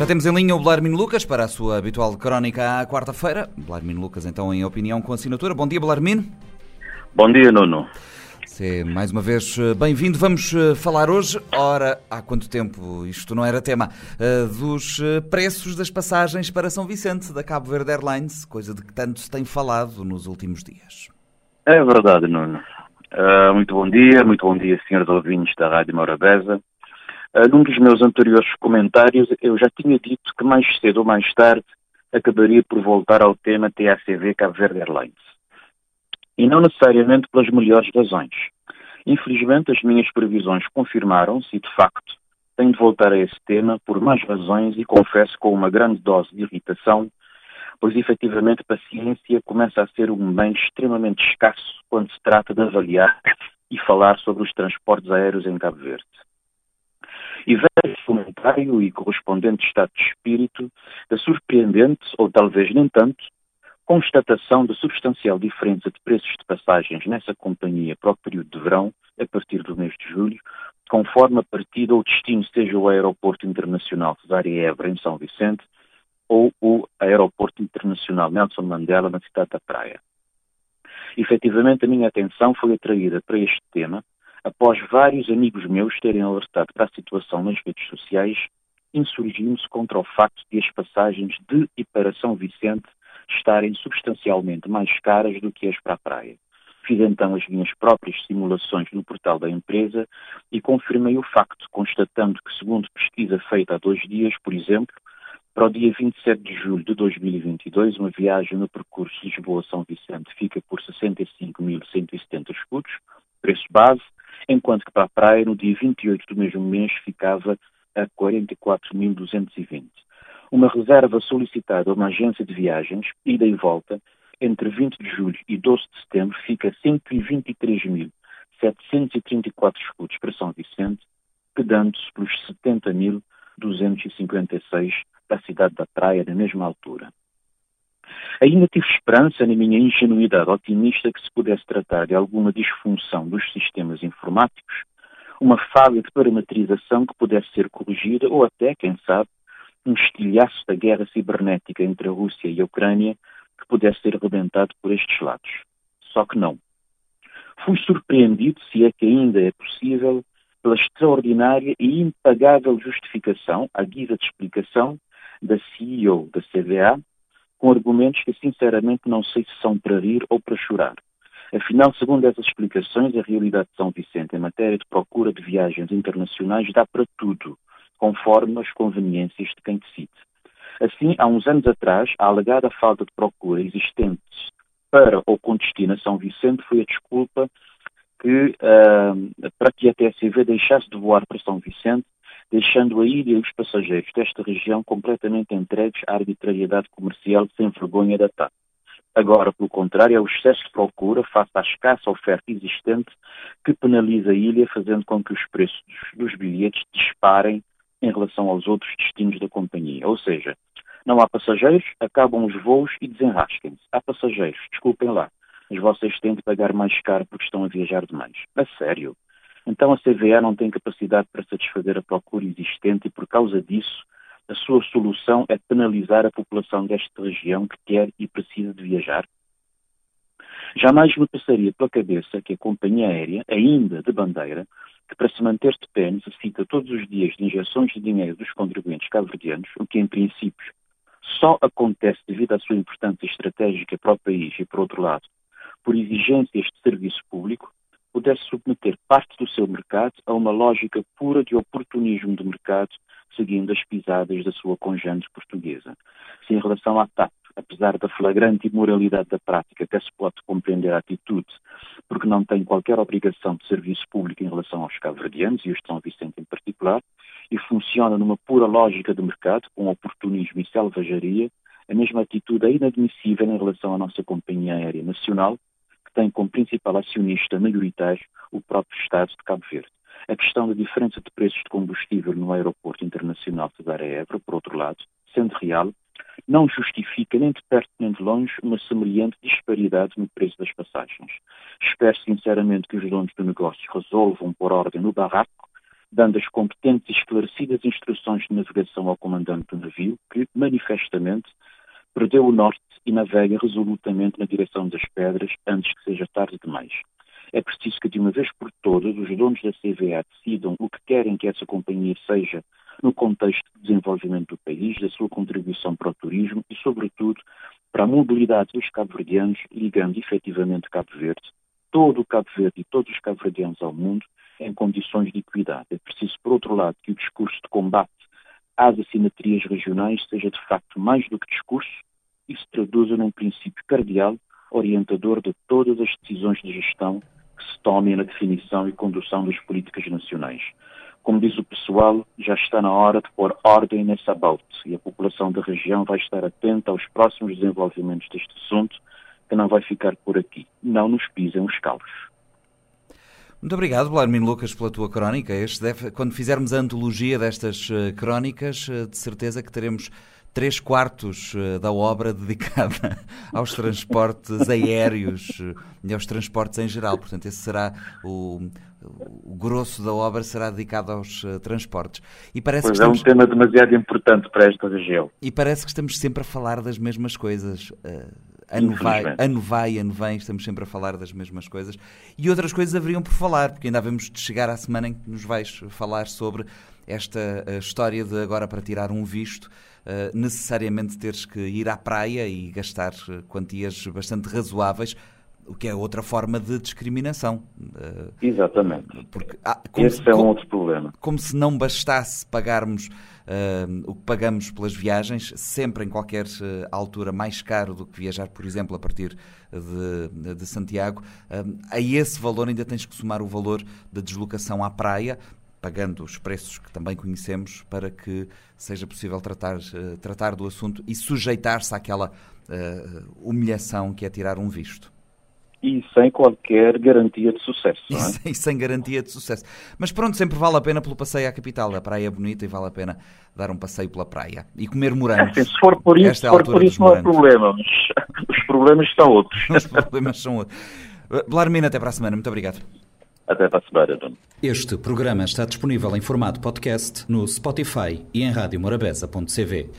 Já temos em linha o Belarmino Lucas para a sua habitual crónica à quarta-feira. Belarmino Lucas, então, em opinião com assinatura. Bom dia, Belarmino. Bom dia, Nuno. Você, mais uma vez, bem-vindo. Vamos eh, falar hoje, ora, há quanto tempo isto não era tema, eh, dos eh, preços das passagens para São Vicente da Cabo Verde Airlines, coisa de que tanto se tem falado nos últimos dias. É verdade, Nuno. Uh, muito bom dia, muito bom dia, senhores ouvintes da Rádio Morabeza. Uh, num dos meus anteriores comentários, eu já tinha dito que mais cedo ou mais tarde acabaria por voltar ao tema TACV Cabo Verde Airlines. E não necessariamente pelas melhores razões. Infelizmente, as minhas previsões confirmaram-se e, de facto, tenho de voltar a esse tema por mais razões e confesso com uma grande dose de irritação, pois efetivamente paciência começa a ser um bem extremamente escasso quando se trata de avaliar e falar sobre os transportes aéreos em Cabo Verde. E esse comentário e correspondente estado de espírito da surpreendente, ou talvez nem tanto, constatação da substancial diferença de preços de passagens nessa companhia para o período de verão, a partir do mês de julho, conforme a partida ou destino seja o Aeroporto Internacional Cesária Évora, em São Vicente, ou o Aeroporto Internacional Nelson Mandela, na cidade da Praia. Efetivamente, a minha atenção foi atraída para este tema após vários amigos meus terem alertado para a situação nas redes sociais, insurgindo-se contra o facto de as passagens de e para São Vicente estarem substancialmente mais caras do que as para a praia. Fiz então as minhas próprias simulações no portal da empresa e confirmei o facto, constatando que, segundo pesquisa feita há dois dias, por exemplo, para o dia 27 de julho de 2022, uma viagem no percurso Lisboa-São Vicente fica por 65.170 escudos, preço base, enquanto que para a praia, no dia 28 do mesmo mês, ficava a 44.220. Uma reserva solicitada a uma agência de viagens, ida e volta, entre 20 de julho e 12 de setembro, fica a 123.734 escudos para São Vicente, quedando-se pelos 70.256 da cidade da Praia na mesma altura. Ainda tive esperança na minha ingenuidade otimista que se pudesse tratar de alguma disfunção dos sistemas informáticos, uma falha de parametrização que pudesse ser corrigida ou até, quem sabe, um estilhaço da guerra cibernética entre a Rússia e a Ucrânia que pudesse ser rebentado por estes lados. Só que não. Fui surpreendido, se é que ainda é possível, pela extraordinária e impagável justificação, à guisa de explicação, da CEO da CVA, com argumentos que sinceramente não sei se são para rir ou para chorar. Afinal, segundo essas explicações, a realidade de São Vicente em matéria de procura de viagens internacionais dá para tudo, conforme as conveniências de quem decide. Assim, há uns anos atrás, a alegada falta de procura existente para ou com destino a São Vicente foi a desculpa que, uh, para que a TSV deixasse de voar para São Vicente, deixando a ilha e os passageiros desta região completamente entregues à arbitrariedade comercial sem vergonha da TAP. Agora, pelo contrário, é o excesso de procura face à escassa oferta existente que penaliza a ilha, fazendo com que os preços dos bilhetes disparem em relação aos outros destinos da companhia. Ou seja, não há passageiros, acabam os voos e desenrasquem-se. Há passageiros, desculpem lá, mas vocês têm de pagar mais caro porque estão a viajar demais. A sério? Então a CVA não tem capacidade para satisfazer a procura existente e, por causa disso, a sua solução é penalizar a população desta região que quer e precisa de viajar? Jamais me passaria pela cabeça que a companhia aérea, ainda de bandeira, que para se manter de pé necessita todos os dias de injeções de dinheiro dos contribuintes cabo-verdianos, o que em princípio só acontece devido à sua importância estratégica para o país e, por outro lado, por exigências de serviço público, pudesse submeter parte do seu mercado a uma lógica pura de oportunismo de mercado, seguindo as pisadas da sua conjante portuguesa. Se em relação à TAP, apesar da flagrante imoralidade da prática, até se pode compreender a atitude, porque não tem qualquer obrigação de serviço público em relação aos cabo-verdianos e os de São Vicente em particular, e funciona numa pura lógica de mercado, com oportunismo e selvageria, a mesma atitude é inadmissível em relação à nossa companhia aérea nacional, que tem como principal acionista maioritário o próprio Estado de Cabo Verde. A questão da diferença de preços de combustível no aeroporto internacional de Dar Évora, por outro lado, sendo real, não justifica nem de perto nem de longe uma semelhante disparidade no preço das passagens. Espero sinceramente que os donos do negócio resolvam por ordem no barraco dando as competentes e esclarecidas instruções de navegação ao comandante do navio, que, manifestamente, perdeu o norte e navega resolutamente na direção das pedras antes que seja tarde demais. É preciso que, de uma vez por todas, os donos da CVA decidam o que querem que essa companhia seja no contexto de desenvolvimento do país, da sua contribuição para o turismo e, sobretudo, para a mobilidade dos cabo-verdianos, ligando efetivamente Cabo Verde, todo o Cabo Verde e todos os cabo-verdianos ao mundo em condições de equidade. É preciso, por outro lado, que o discurso de combate às assimetrias regionais seja de facto mais do que discurso e se traduza num princípio cardeal orientador de todas as decisões de gestão que se tomem na definição e condução das políticas nacionais. Como diz o pessoal, já está na hora de pôr ordem nessa boat e a população da região vai estar atenta aos próximos desenvolvimentos deste assunto, que não vai ficar por aqui. Não nos pisem os calos. Muito obrigado, Blarmino Lucas, pela tua crónica. Deve, quando fizermos a antologia destas uh, crónicas, uh, de certeza que teremos três quartos uh, da obra dedicada aos transportes aéreos e aos transportes em geral. Portanto, esse será o, o grosso da obra será dedicado aos transportes. E parece pois que estamos... é um tema demasiado importante para esta região. E parece que estamos sempre a falar das mesmas coisas ano vai, ano vai, ano vem, estamos sempre a falar das mesmas coisas. E outras coisas haveriam por falar, porque ainda havemos de chegar à semana em que nos vais falar sobre esta eh, história de agora para tirar um visto, uh, necessariamente teres que ir à praia e gastar eh, quantias bastante razoáveis o que é outra forma de discriminação. Exatamente. Porque, ah, Esse se, é um como, outro problema. Como se não bastasse pagarmos uh, o que pagamos pelas viagens, sempre em qualquer uh, altura mais caro do que viajar, por exemplo, a partir de, de Santiago, uh, a esse valor ainda tens que somar o valor da deslocação à praia, pagando os preços que também conhecemos, para que seja possível tratar, tratar do assunto e sujeitar-se àquela humilhação que é tirar um visto e sem qualquer garantia de sucesso. E, é? sem, sem, garantia de sucesso. Mas pronto, sempre vale a pena pelo passeio à capital. A praia é bonita e vale a pena dar um passeio pela praia e comer morangos. É, se for por isso, é for por isso não há problema, mas os problemas são outros. os problemas são outros. Blarmina, até para a semana. Muito obrigado. Até para a semana, Dono. Este programa está disponível em formato podcast no Spotify e em radiomorabeza.cv.